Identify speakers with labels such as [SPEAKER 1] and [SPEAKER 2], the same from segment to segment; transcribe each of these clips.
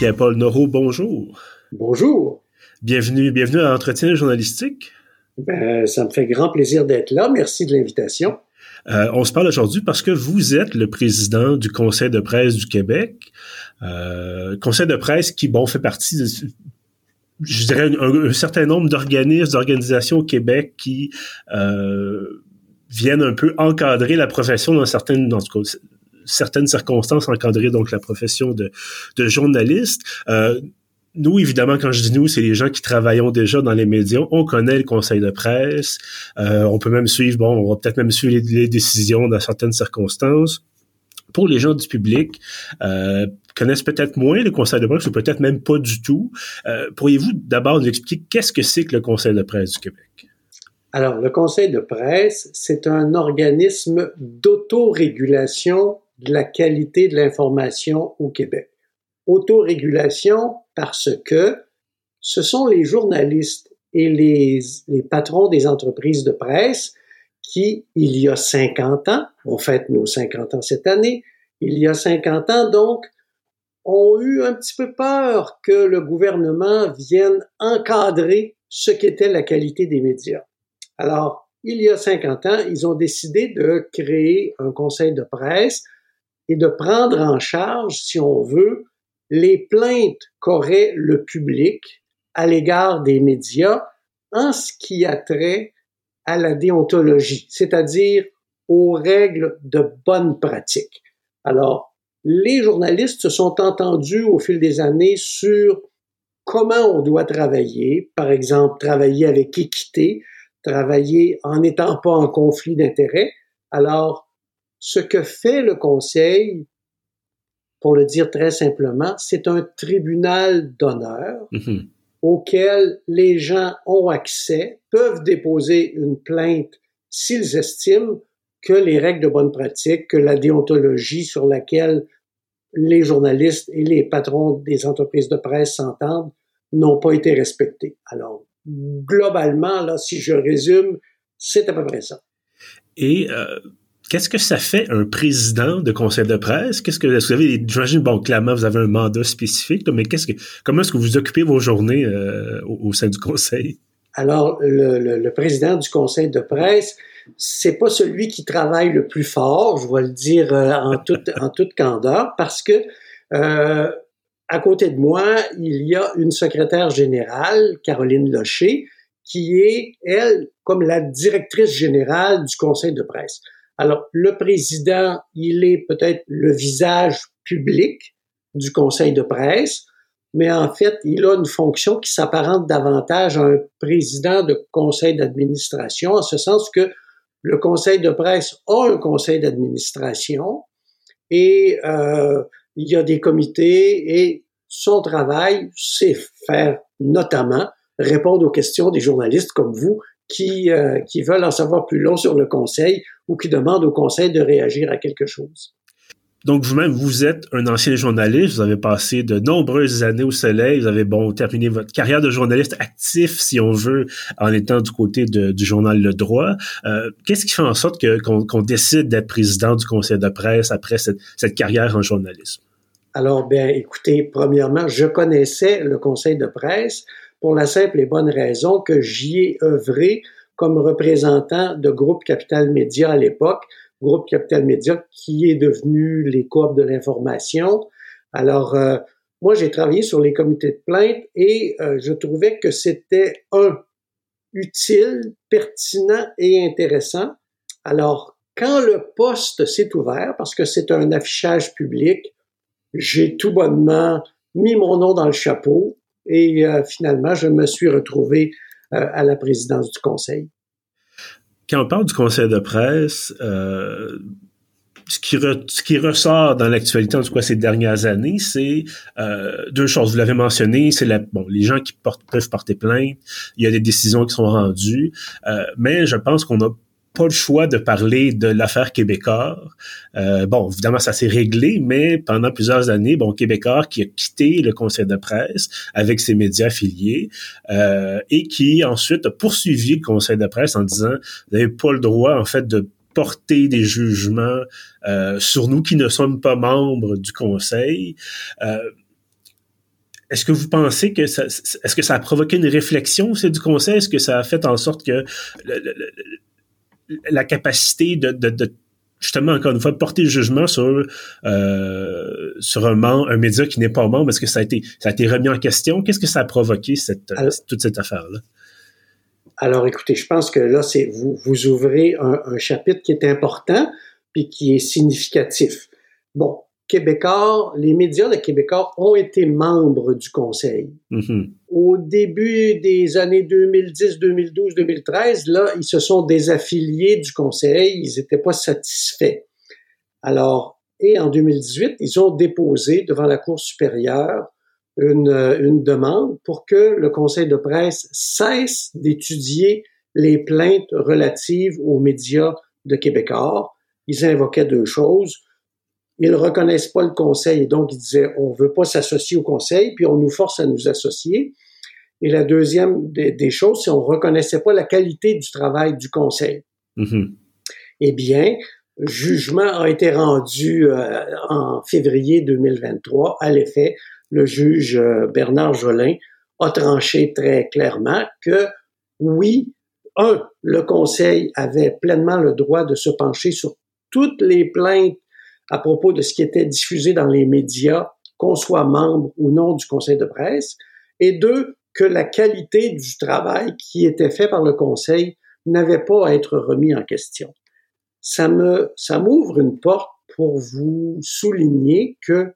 [SPEAKER 1] Pierre-Paul Noro, bonjour.
[SPEAKER 2] Bonjour.
[SPEAKER 1] Bienvenue, bienvenue à Entretien journalistique.
[SPEAKER 2] Ben, ça me fait grand plaisir d'être là. Merci de l'invitation.
[SPEAKER 1] Euh, on se parle aujourd'hui parce que vous êtes le président du Conseil de presse du Québec. Euh, conseil de presse qui, bon, fait partie de, je dirais, un, certain nombre d'organismes, d'organisations au Québec qui euh, viennent un peu encadrer la profession dans certaines, dans certaines circonstances, encadrer donc la profession de, journaliste. Euh, nous, évidemment, quand je dis nous, c'est les gens qui travaillons déjà dans les médias. On connaît le conseil de presse. Euh, on peut même suivre, bon, on va peut-être même suivre les, décisions dans certaines circonstances. Pour les gens du public, euh, connaissent peut-être moins le conseil de presse ou peut-être même pas du tout. Euh, pourriez-vous d'abord nous expliquer qu'est-ce que c'est que le conseil de presse du Québec?
[SPEAKER 2] Alors, le conseil de presse, c'est un organisme d'autorégulation de la qualité de l'information au Québec. Autorégulation parce que ce sont les journalistes et les, patrons des entreprises de presse qui, il y a 50 ans, on fête nos 50 ans cette année, il y a 50 ans donc, ont eu un petit peu peur que le gouvernement vienne encadrer ce qu'était la qualité des médias. Alors, il y a 50 ans, ils ont décidé de créer un conseil de presse et de prendre en charge, si on veut, les plaintes qu'aurait le public à l'égard des médias en ce qui a trait à la déontologie, c'est-à-dire aux règles de bonne pratique. Alors, les journalistes se sont entendus au fil des années sur comment on doit travailler, par exemple, travailler avec équité, travailler en n'étant pas en conflit d'intérêts. Alors, ce que fait le Conseil, pour le dire très simplement, c'est un tribunal d'honneur mm-hmm. auquel les gens ont accès, peuvent déposer une plainte s'ils estiment que les règles de bonne pratique, que la déontologie sur laquelle les journalistes et les patrons des entreprises de presse s'entendent n'ont pas été respectées. Alors, globalement, là, si je résume, c'est à peu près ça.
[SPEAKER 1] Et euh, qu'est-ce que ça fait un président de conseil de presse? Qu'est-ce que vous avez, j'imagine, bon, clairement, vous avez un mandat spécifique, mais qu'est-ce que, comment est-ce que vous occupez vos journées euh, au, sein du conseil?
[SPEAKER 2] Alors, le, le, président du conseil de presse, c'est pas celui qui travaille le plus fort, je vais le dire euh, en toute en toute candeur, parce que euh, à côté de moi, il y a une secrétaire générale, Caroline Locher, qui est, elle, comme la directrice générale du conseil de presse. Alors, le président, il est peut-être le visage public du conseil de presse, mais en fait, il a une fonction qui s'apparente davantage à un président de conseil d'administration, en ce sens que le conseil de presse a un conseil d'administration et euh, il y a des comités et son travail, c'est faire notamment répondre aux questions des journalistes comme vous qui, euh, qui veulent en savoir plus long sur le conseil ou qui demandent au conseil de réagir à quelque chose.
[SPEAKER 1] Donc vous-même, vous êtes un ancien journaliste, vous avez passé de nombreuses années au soleil, vous avez bon terminé votre carrière de journaliste actif, si on veut, en étant du côté du journal Le Droit. Euh, qu'est-ce qui fait en sorte qu'on, décide d'être président du conseil de presse après cette, cette carrière en journalisme?
[SPEAKER 2] Alors, bien, écoutez, premièrement, je connaissais le conseil de presse pour la simple et bonne raison que j'y ai œuvré comme représentant de Groupe Capital Média à l'époque, Groupe Capital Média qui est devenu les coop de l'information. Alors, euh, moi, j'ai travaillé sur les comités de plainte et euh, je trouvais que c'était un utile, pertinent et intéressant. Alors, quand le poste s'est ouvert, parce que c'est un affichage public, j'ai tout bonnement mis mon nom dans le chapeau et euh, finalement, je me suis retrouvé à la présidence du conseil.
[SPEAKER 1] Quand on parle du conseil de presse, euh, ce, qui ressort dans l'actualité, en tout cas ces dernières années, c'est euh, deux choses. Vous l'avez mentionné, c'est les gens qui peuvent porter plainte, il y a des décisions qui sont rendues, euh, mais je pense qu'on a pas le choix de parler de l'affaire Québécois. Euh, bon, évidemment, ça s'est réglé, mais pendant plusieurs années, bon, Québécois qui a quitté le conseil de presse avec ses médias affiliés euh, et qui ensuite a poursuivi le conseil de presse en disant vous n'avez pas le droit, en fait, de porter des jugements euh, sur nous qui ne sommes pas membres du conseil. est-ce que vous pensez que ça, est-ce que ça a provoqué une réflexion au du Conseil? Est-ce que ça a fait en sorte que la capacité de, de, justement, encore une fois, porter le jugement sur, euh, sur un, un média qui n'est pas membre, est-ce que ça a été, ça a été remis en question? Qu'est-ce que ça a provoqué, cette, toute cette affaire-là?
[SPEAKER 2] Alors, écoutez, je pense que là, c'est vous, vous ouvrez un, un chapitre qui est important puis qui est significatif. Bon, Québécois, les médias de Québécois ont été membres du Conseil. Mm-hmm. Au début des années 2010, 2012, 2013, là, ils se sont désaffiliés du Conseil, ils n'étaient pas satisfaits. Alors, et en 2018, ils ont déposé devant la Cour supérieure une, une demande pour que le Conseil de presse cesse d'étudier les plaintes relatives aux médias de Québécois. Ils invoquaient deux choses ils reconnaissent pas le conseil et donc ils disaient on veut pas s'associer au conseil puis on nous force à nous associer. Et la deuxième des, choses, c'est on reconnaissait pas la qualité du travail du conseil. Mm-hmm. Eh bien, jugement a été rendu euh, en février 2023. À l'effet, le juge euh, Bernard Jolin a tranché très clairement que oui, un, le Conseil avait pleinement le droit de se pencher sur toutes les plaintes à propos de ce qui était diffusé dans les médias, qu'on soit membre ou non du conseil de presse, et deux, que la qualité du travail qui était fait par le conseil n'avait pas à être remis en question. Ça me, ça m'ouvre une porte pour vous souligner que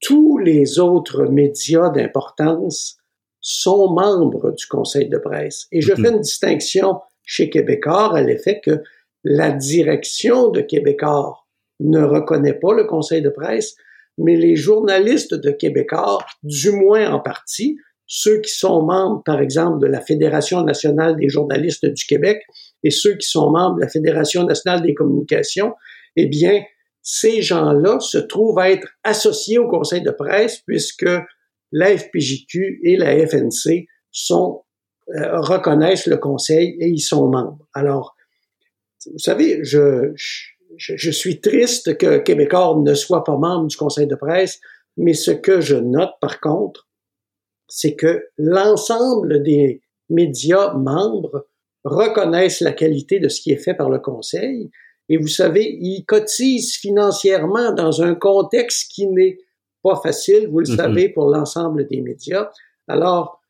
[SPEAKER 2] tous les autres médias d'importance sont membres du conseil de presse. Et je mm-hmm. fais une distinction chez Québécois à l'effet que la direction de Québécois ne reconnaît pas le conseil de presse, mais les journalistes de Québécois, du moins en partie, ceux qui sont membres, par exemple, de la Fédération nationale des journalistes du Québec et ceux qui sont membres de la Fédération nationale des communications, eh bien, ces gens-là se trouvent à être associés au conseil de presse puisque la FPJQ et la FNC sont, euh, reconnaissent le conseil et ils sont membres. Alors, vous savez, je, je, suis triste que Québécois ne soit pas membre du conseil de presse, mais ce que je note par contre, c'est que l'ensemble des médias membres reconnaissent la qualité de ce qui est fait par le conseil. Et vous savez, ils cotisent financièrement dans un contexte qui n'est pas facile, vous le mm-hmm. savez, pour l'ensemble des médias. Alors,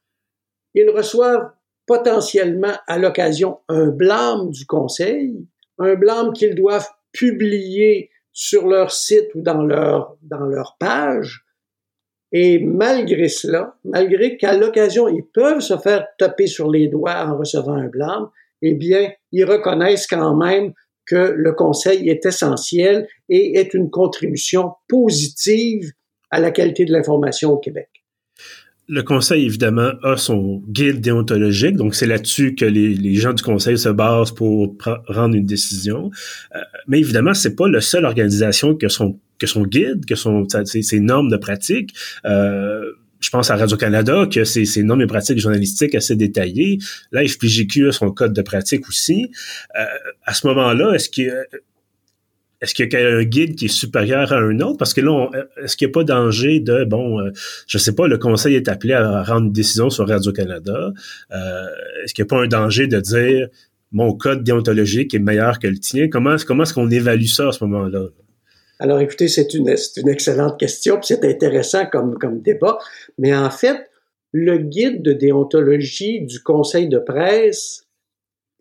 [SPEAKER 2] ils reçoivent potentiellement à l'occasion un blâme du conseil, un blâme qu'ils doivent publiés sur leur site ou dans leur, dans leur page. Et malgré cela, malgré qu'à l'occasion, ils peuvent se faire taper sur les doigts en recevant un blâme, eh bien, ils reconnaissent quand même que le conseil est essentiel et est une contribution positive à la qualité de l'information au Québec
[SPEAKER 1] le conseil, évidemment, a son guide déontologique, donc c'est là-dessus que les, gens du conseil se basent pour rendre une décision. Euh, mais évidemment, c'est pas la seule organisation que son que son guide, que son ses, normes de pratique. Euh, je pense à Radio-Canada, que ses, ses normes de pratique journalistiques assez détaillées. La FPJQ a son code de pratique aussi. Euh, à ce moment-là, est-ce que est-ce qu'il y a un guide qui est supérieur à un autre? Parce que là, est-ce qu'il n'y a pas danger de, bon, euh, je sais pas, le conseil est appelé à rendre une décision sur Radio-Canada. Euh, est-ce qu'il n'y a pas un danger de dire, mon code déontologique est meilleur que le tien? Comment, comment est-ce qu'on évalue ça à ce moment-là?
[SPEAKER 2] Alors, écoutez, c'est une, une excellente question, c'est intéressant comme, comme débat. Mais en fait, le guide de déontologie du conseil de presse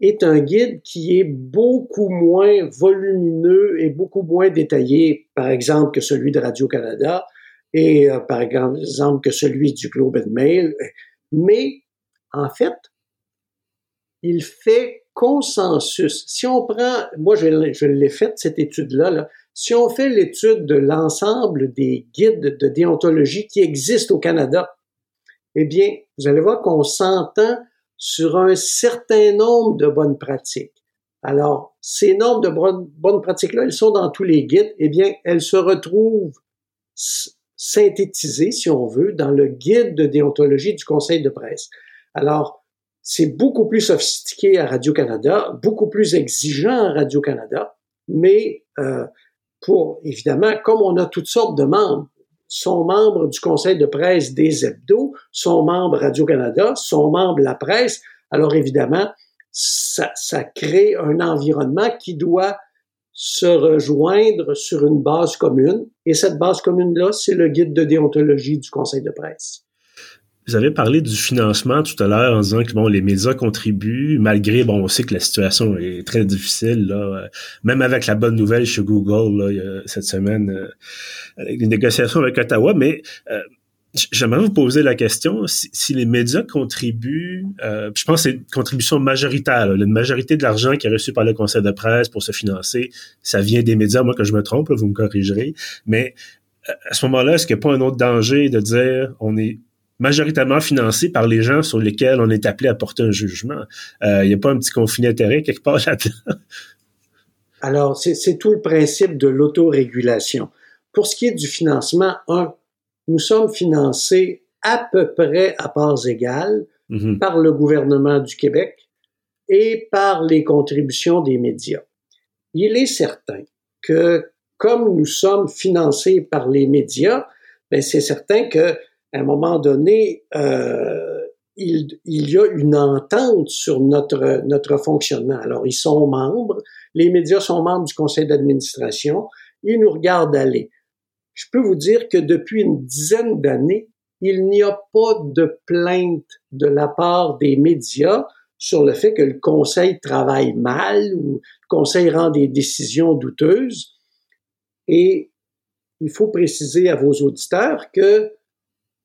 [SPEAKER 2] est un guide qui est beaucoup moins volumineux et beaucoup moins détaillé, par exemple, que celui de Radio-Canada et euh, par exemple que celui du Globe and Mail. Mais, en fait, il fait consensus. Si on prend, moi je, l'ai fait cette étude-là, là, si on fait l'étude de l'ensemble des guides de déontologie qui existent au Canada, eh bien, vous allez voir qu'on s'entend sur un certain nombre de bonnes pratiques. Alors, ces nombres de bonnes pratiques-là, elles sont dans tous les guides. Eh bien, elles se retrouvent synthétisées, si on veut, dans le guide de déontologie du Conseil de presse. Alors, c'est beaucoup plus sophistiqué à Radio-Canada, beaucoup plus exigeant à Radio-Canada, mais euh, pour, évidemment, comme on a toutes sortes de membres, sont membres du conseil de presse des hebdos, sont membres Radio-Canada, sont membres La Presse. Alors évidemment, ça, ça crée un environnement qui doit se rejoindre sur une base commune. Et cette base commune-là, c'est le guide de déontologie du conseil de presse.
[SPEAKER 1] Vous avez parlé du financement tout à l'heure en disant que bon, les médias contribuent, malgré, bon, on sait que la situation est très difficile, là, euh, même avec la bonne nouvelle chez Google là, cette semaine, euh, les négociations avec Ottawa, mais euh, J'aimerais vous poser la question si, les médias contribuent, euh, je pense que c'est une contribution majoritaire. Là, une majorité de l'argent qui est reçu par le conseil de presse pour se financer, ça vient des médias. Moi, que je me trompe, vous me corrigerez. Mais à ce moment-là, est-ce qu'il n'y a pas un autre danger de dire on est majoritairement financé par les gens sur lesquels on est appelé à porter un jugement. Euh, il n'y a pas un petit conflit d'intérêt quelque part là-dedans?
[SPEAKER 2] Alors, c'est tout le principe de l'autorégulation. Pour ce qui est du financement, un, nous sommes financés à peu près à parts égales mm-hmm. par le gouvernement du Québec et par les contributions des médias. Il est certain que comme nous sommes financés par les médias, ben c'est certain que à un moment donné, euh, il, il, y a une entente sur notre, notre fonctionnement. Alors, ils sont membres, les médias sont membres du conseil d'administration, ils nous regardent aller. Je peux vous dire que depuis une dizaine d'années, il n'y a pas de plainte de la part des médias sur le fait que le conseil travaille mal ou le conseil rend des décisions douteuses. Et il faut préciser à vos auditeurs que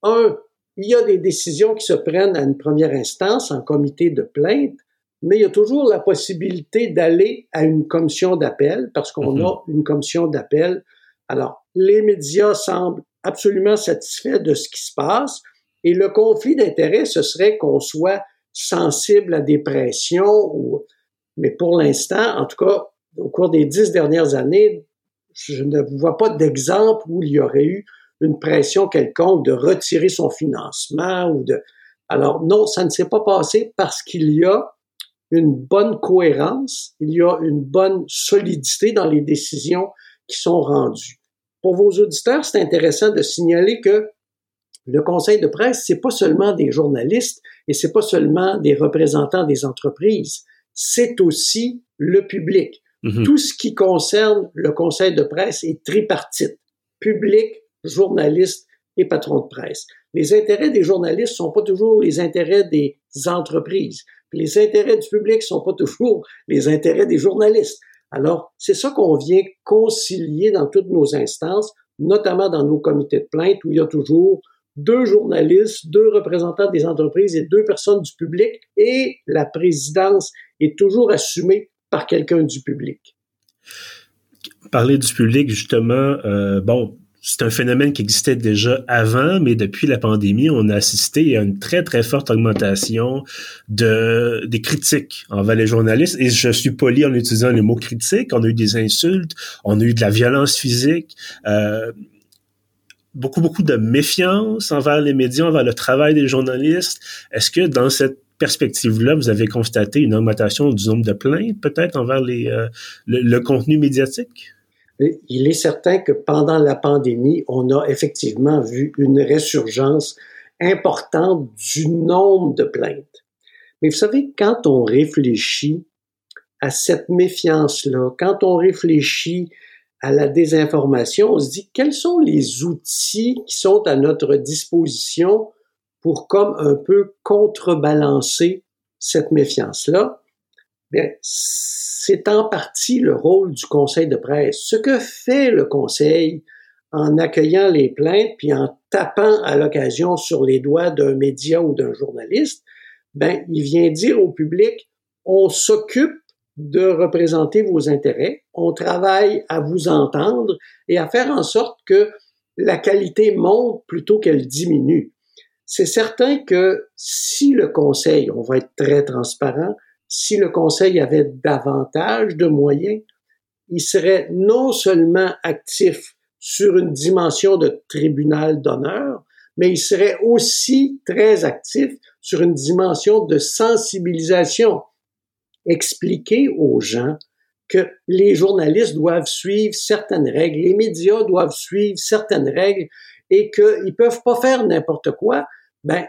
[SPEAKER 2] un, il y a des décisions qui se prennent à une première instance en comité de plainte, mais il y a toujours la possibilité d'aller à une commission d'appel parce qu'on mm-hmm. a une commission d'appel. Alors, les médias semblent absolument satisfaits de ce qui se passe et le conflit d'intérêts, ce serait qu'on soit sensible à des pressions ou, mais pour l'instant, en tout cas, au cours des dix dernières années, je ne vois pas d'exemple où il y aurait eu une pression quelconque de retirer son financement ou de. Alors non, ça ne s'est pas passé parce qu'il y a une bonne cohérence, il y a une bonne solidité dans les décisions qui sont rendues. Pour vos auditeurs, c'est intéressant de signaler que le conseil de presse, c'est pas seulement des journalistes et c'est pas seulement des représentants des entreprises, c'est aussi le public. Mm-hmm. Tout ce qui concerne le conseil de presse est tripartite. Public, journalistes et patrons de presse. Les intérêts des journalistes sont pas toujours les intérêts des entreprises. les intérêts du public sont pas toujours les intérêts des journalistes. Alors, c'est ça qu'on vient concilier dans toutes nos instances, notamment dans nos comités de plainte où il y a toujours deux journalistes, deux représentants des entreprises et deux personnes du public et la présidence est toujours assumée par quelqu'un du public.
[SPEAKER 1] Parler du public, justement, euh, bon, c'est un phénomène qui existait déjà avant, mais depuis la pandémie, on a assisté à une très, très forte augmentation de, des critiques envers les journalistes. Et je suis poli en utilisant le mot critique. On a eu des insultes, on a eu de la violence physique, euh, beaucoup, beaucoup de méfiance envers les médias, envers le travail des journalistes. Est-ce que dans cette perspective-là, vous avez constaté une augmentation du nombre de plaintes, peut-être, envers les, euh, le contenu médiatique?
[SPEAKER 2] Il est certain que pendant la pandémie, on a effectivement vu une résurgence importante du nombre de plaintes. Mais vous savez, quand on réfléchit à cette méfiance-là, quand on réfléchit à la désinformation, on se dit quels sont les outils qui sont à notre disposition pour comme un peu contrebalancer cette méfiance-là? C'est en partie le rôle du conseil de presse. Ce que fait le conseil en accueillant les plaintes puis en tapant à l'occasion sur les doigts d'un média ou d'un journaliste, ben, il vient dire au public, on s'occupe de représenter vos intérêts, on travaille à vous entendre et à faire en sorte que la qualité monte plutôt qu'elle diminue. C'est certain que si le conseil, on va être très transparent, si le Conseil avait davantage de moyens, il serait non seulement actif sur une dimension de tribunal d'honneur, mais il serait aussi très actif sur une dimension de sensibilisation. Expliquer aux gens que les journalistes doivent suivre certaines règles, les médias doivent suivre certaines règles et qu'ils peuvent pas faire n'importe quoi, ben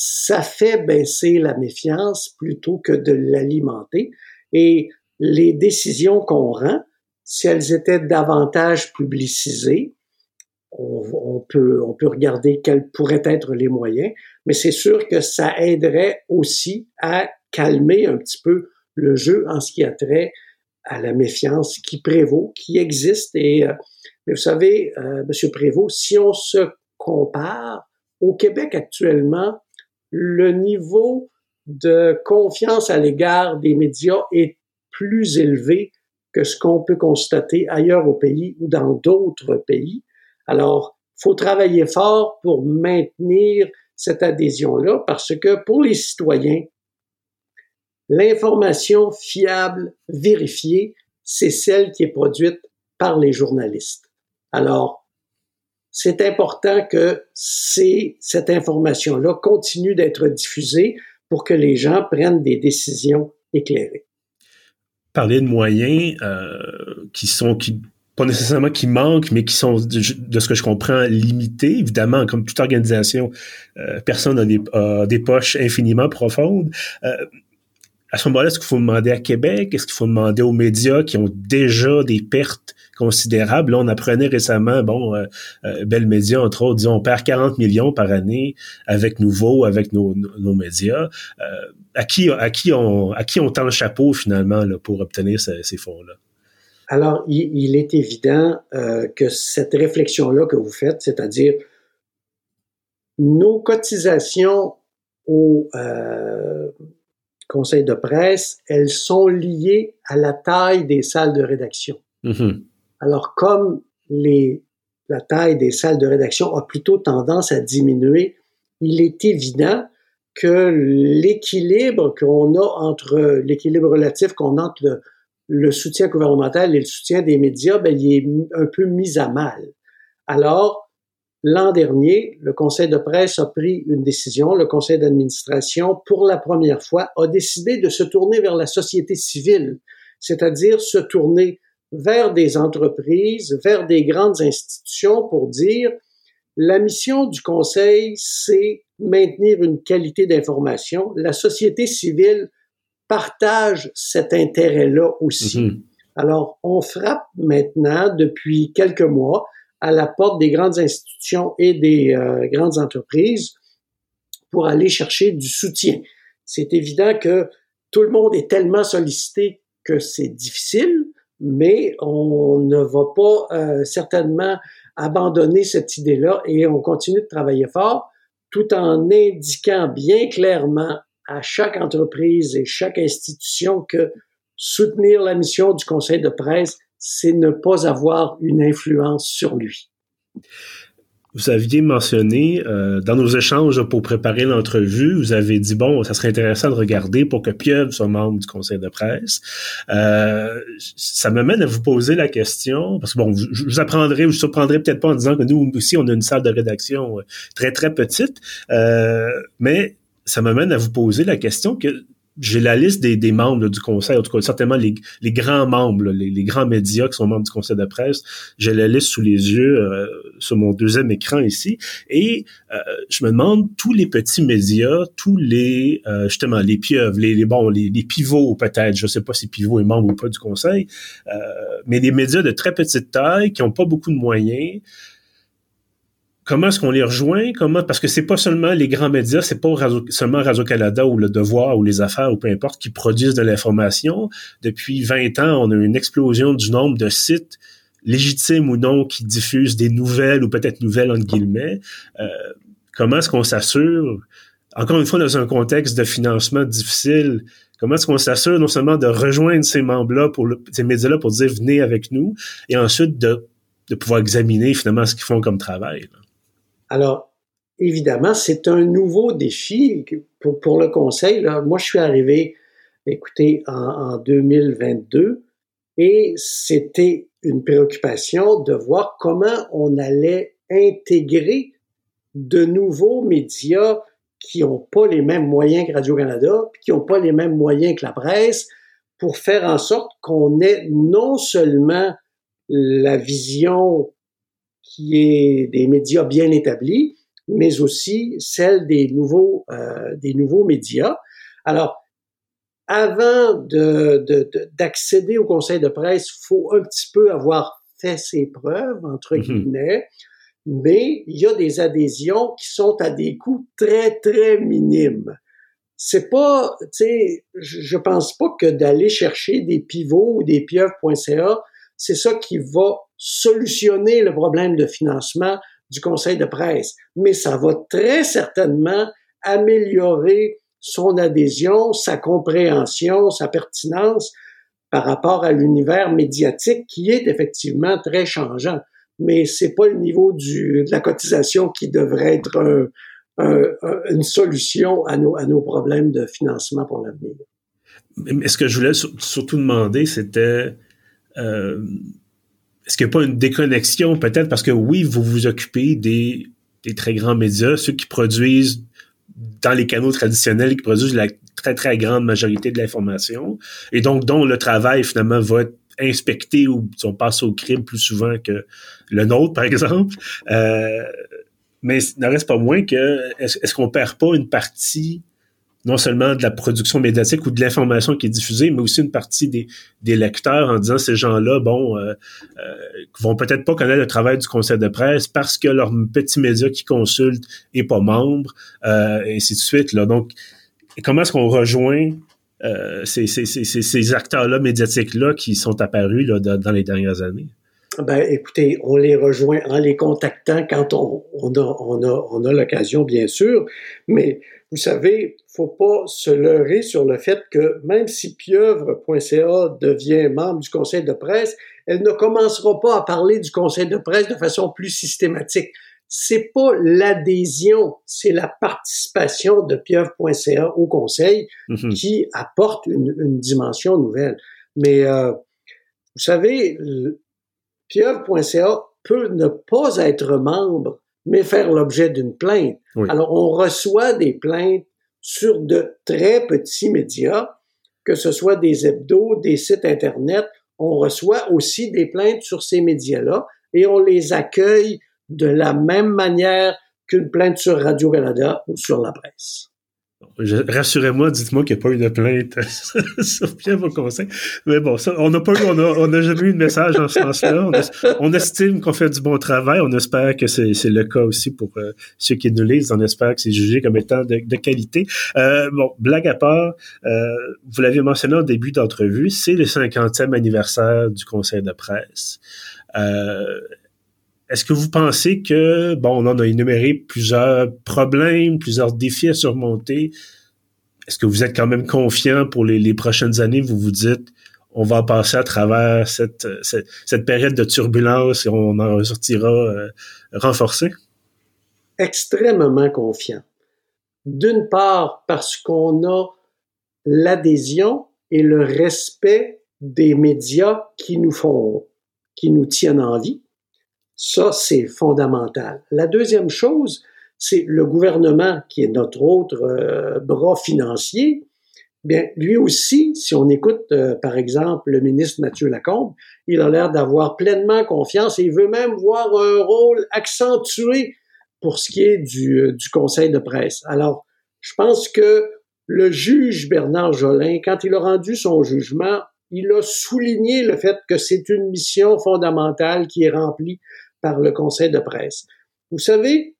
[SPEAKER 2] ça fait baisser la méfiance plutôt que de l'alimenter. Et les décisions qu'on rend, si elles étaient davantage publicisées, on, peut, on peut regarder quels pourraient être les moyens, mais c'est sûr que ça aiderait aussi à calmer un petit peu le jeu en ce qui a trait à la méfiance qui prévaut, qui existe. Et euh, vous savez, euh, Monsieur Prévost, si on se compare au Québec actuellement, le niveau de confiance à l'égard des médias est plus élevé que ce qu'on peut constater ailleurs au pays ou dans d'autres pays. Alors, faut travailler fort pour maintenir cette adhésion-là parce que pour les citoyens, l'information fiable, vérifiée, c'est celle qui est produite par les journalistes. Alors, c'est important que cette information-là continue d'être diffusée pour que les gens prennent des décisions éclairées.
[SPEAKER 1] Parler de moyens euh, qui sont pas nécessairement qui manquent, mais qui sont, de, ce que je comprends, limités. Évidemment, comme toute organisation, euh, personne n'a des, des, poches infiniment profondes. Euh, à ce moment-là, est-ce qu'il faut demander à Québec? Est-ce qu'il faut demander aux médias qui ont déjà des pertes considérable. Là, on apprenait récemment, bon, euh, euh, Bell Media, entre autres, disons, on perd 40 millions par année avec Nouveau, avec nos, nos médias. Euh, à qui à qui on à qui on tend le chapeau finalement là, pour obtenir ces, fonds-là?
[SPEAKER 2] Alors, il, est évident euh, que cette réflexion-là que vous faites, c'est-à-dire nos cotisations au euh, conseil de presse, elles sont liées à la taille des salles de rédaction. Mm-hmm. Alors, comme les, la taille des salles de rédaction a plutôt tendance à diminuer, il est évident que l'équilibre qu'on a entre l'équilibre relatif qu'on a entre le, soutien gouvernemental et le soutien des médias, ben, il est un peu mis à mal. Alors, l'an dernier, le conseil de presse a pris une décision. Le conseil d'administration, pour la première fois, a décidé de se tourner vers la société civile, c'est-à-dire se tourner vers des entreprises, vers des grandes institutions pour dire la mission du Conseil, c'est maintenir une qualité d'information. La société civile partage cet intérêt-là aussi. Mm-hmm. Alors, on frappe maintenant, depuis quelques mois, à la porte des grandes institutions et des euh, grandes entreprises pour aller chercher du soutien. C'est évident que tout le monde est tellement sollicité que c'est difficile, mais on ne va pas euh, certainement abandonner cette idée-là et on continue de travailler fort tout en indiquant bien clairement à chaque entreprise et chaque institution que soutenir la mission du conseil de presse, c'est ne pas avoir une influence sur lui.
[SPEAKER 1] Vous aviez mentionné euh, dans nos échanges pour préparer l'entrevue, vous avez dit bon, ça serait intéressant de regarder pour que Pieuvre soit membre du conseil de presse. Euh, ça me mène à vous poser la question parce que bon, vous apprendrai, je vous surprendrai peut-être pas en disant que nous aussi on a une salle de rédaction euh, très très petite, mais ça me mène à vous poser la question que j'ai la liste des, des, membres du conseil, en tout cas certainement les, les grands membres, les, les, grands médias qui sont membres du conseil de presse. J'ai la liste sous les yeux euh, sur mon deuxième écran ici. Et euh, je me demande, tous les petits médias, tous les, euh, justement, les pieuvres, les, les, bon, les, les pivots peut-être, je sais pas si Pivot est membre ou pas du conseil, mais des médias de très petite taille qui ont pas beaucoup de moyens, comment est-ce qu'on les rejoint? Comment? Parce que c'est pas seulement les grands médias, c'est pas seulement Radio-Canada ou Le Devoir ou Les Affaires ou peu importe qui produisent de l'information. Depuis 20 ans, on a une explosion du nombre de sites légitimes ou non qui diffusent des nouvelles ou peut-être nouvelles entre guillemets. Euh, comment est-ce qu'on s'assure, encore une fois dans un contexte de financement difficile, comment est-ce qu'on s'assure non seulement de rejoindre ces membres-là, pour ces médias-là pour dire venez avec nous, et ensuite de, de pouvoir examiner finalement ce qu'ils font comme travail.
[SPEAKER 2] Alors, évidemment, c'est un nouveau défi pour, le Conseil. Moi, je suis arrivé, écoutez, en, en 2022 et c'était une préoccupation de voir comment on allait intégrer de nouveaux médias qui n'ont pas les mêmes moyens que Radio-Canada, qui n'ont pas les mêmes moyens que la presse, pour faire en sorte qu'on ait non seulement la vision qui est des médias bien établis, mais aussi celle des nouveaux, euh, des nouveaux médias. Alors, avant d'accéder de, au conseil de presse, il faut un petit peu avoir fait ses preuves, entre mm-hmm. guillemets, mais il y a des adhésions qui sont à des coûts très, très minimes. C'est pas, tu sais, je pense pas que d'aller chercher des pivots ou des pieuvres.ca, c'est ça qui va solutionner le problème de financement du conseil de presse. Mais ça va très certainement améliorer son adhésion, sa compréhension, sa pertinence par rapport à l'univers médiatique qui est effectivement très changeant. Mais c'est pas le niveau de la cotisation qui devrait être une solution à nos, à nos problèmes de financement pour l'avenir.
[SPEAKER 1] Mais ce que je voulais surtout demander, c'était euh, est-ce qu'il n'y a pas une déconnexion peut-être? Parce que oui, vous vous occupez des, des très grands médias, ceux qui produisent dans les canaux traditionnels qui produisent la très, très grande majorité de l'information et donc dont le travail finalement va être inspecté ou on passe au crime plus souvent que le nôtre, par exemple. Euh, mais il ne reste pas moins que est-ce, est-ce qu'on perd pas une partie non seulement de la production médiatique ou de l'information qui est diffusée, mais aussi une partie des, des lecteurs en disant ces gens-là, bon, euh, euh, vont peut-être pas connaître le travail du conseil de presse parce que leur petit média qui consulte est pas membre, euh, et ainsi de suite. Là. Donc, comment est-ce qu'on rejoint ces, ces, ces, ces acteurs-là médiatiques-là qui sont apparus là, dans les dernières années?
[SPEAKER 2] Ben, écoutez, on les rejoint en les contactant quand on, on a, on a, on a l'occasion, bien sûr. Mais vous savez, faut pas se leurrer sur le fait que même si pieuvre.ca devient membre du conseil de presse, elle ne commencera pas à parler du conseil de presse de façon plus systématique. C'est pas l'adhésion, c'est la participation de pieuvre.ca au conseil mm-hmm. qui apporte une, une, dimension nouvelle. Mais euh, vous savez, pieuvre.ca peut ne pas être membre, mais faire l'objet d'une plainte. Alors, on reçoit des plaintes sur de très petits médias, que ce soit des hebdos, des sites Internet. On reçoit aussi des plaintes sur ces médias-là et on les accueille de la même manière qu'une plainte sur Radio-Canada ou sur la presse.
[SPEAKER 1] Rassurez-moi, dites-moi qu'il n'y a pas eu de plainte sur vos conseils. Mais bon, ça, on n'a pas eu, on a, jamais eu de message dans ce sens-là. On, estime qu'on fait du bon travail. On espère que c'est, le cas aussi pour euh, ceux qui nous lisent. On espère que c'est jugé comme étant de, qualité. Euh, bon, blague à part, euh, vous l'avez mentionné au début d'entrevue, c'est le 50e anniversaire du Conseil de presse. Est-ce que vous pensez que, bon, on en a énuméré plusieurs problèmes, plusieurs défis à surmonter. Est-ce que vous êtes quand même confiant pour les, prochaines années? Vous vous dites, on va passer à travers cette, cette, période de turbulence et on en ressortira euh, renforcé?
[SPEAKER 2] Extrêmement confiant. D'une part, parce qu'on a l'adhésion et le respect des médias qui nous font, qui nous tiennent en vie. Ça, c'est fondamental. La deuxième chose, c'est le gouvernement, qui est notre autre euh, bras financier. Bien, lui aussi, si on écoute, euh, par exemple, le ministre Mathieu Lacombe, il a l'air d'avoir pleinement confiance et il veut même voir un rôle accentué pour ce qui est du, euh, du conseil de presse. Alors, je pense que le juge Bernard Jolin, quand il a rendu son jugement, il a souligné le fait que c'est une mission fondamentale qui est remplie par le conseil de presse. Vous savez,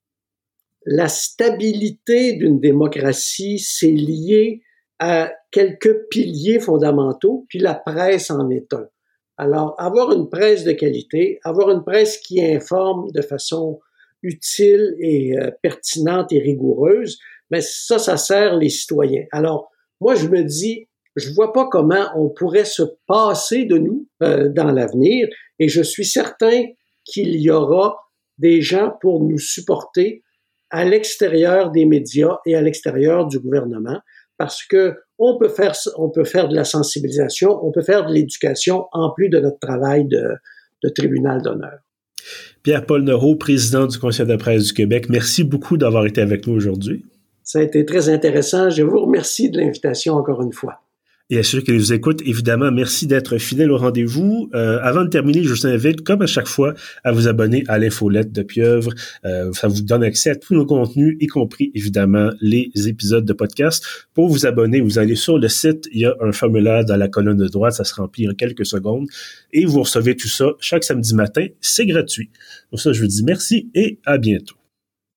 [SPEAKER 2] la stabilité d'une démocratie, c'est lié à quelques piliers fondamentaux, puis la presse en est un. Alors, avoir une presse de qualité, avoir une presse qui informe de façon utile et euh, pertinente et rigoureuse, mais ben, ça, ça sert les citoyens. Alors, moi, je me dis, je vois pas comment on pourrait se passer de nous euh, dans l'avenir, et je suis certain qu'il y aura des gens pour nous supporter à l'extérieur des médias et à l'extérieur du gouvernement parce que on peut faire on peut faire de la sensibilisation, on peut faire de l'éducation en plus de notre travail de, de tribunal d'honneur.
[SPEAKER 1] Pierre-Paul Neuraud, président du Conseil de presse du Québec, merci beaucoup d'avoir été avec nous aujourd'hui.
[SPEAKER 2] Ça a été très intéressant. Je vous remercie de l'invitation encore une fois.
[SPEAKER 1] Et à ceux qui nous écoutent, évidemment, merci d'être fidèles au rendez-vous. Euh, avant de terminer, je vous invite, comme à chaque fois, à vous abonner à l'infolette de Pieuvre. Euh, ça vous donne accès à tous nos contenus, y compris, évidemment, les épisodes de podcast. Pour vous abonner, vous allez sur le site, il y a un formulaire dans la colonne de droite, ça se remplit en quelques secondes, et vous recevez tout ça chaque samedi matin. C'est gratuit. Pour ça, je vous dis merci et à bientôt.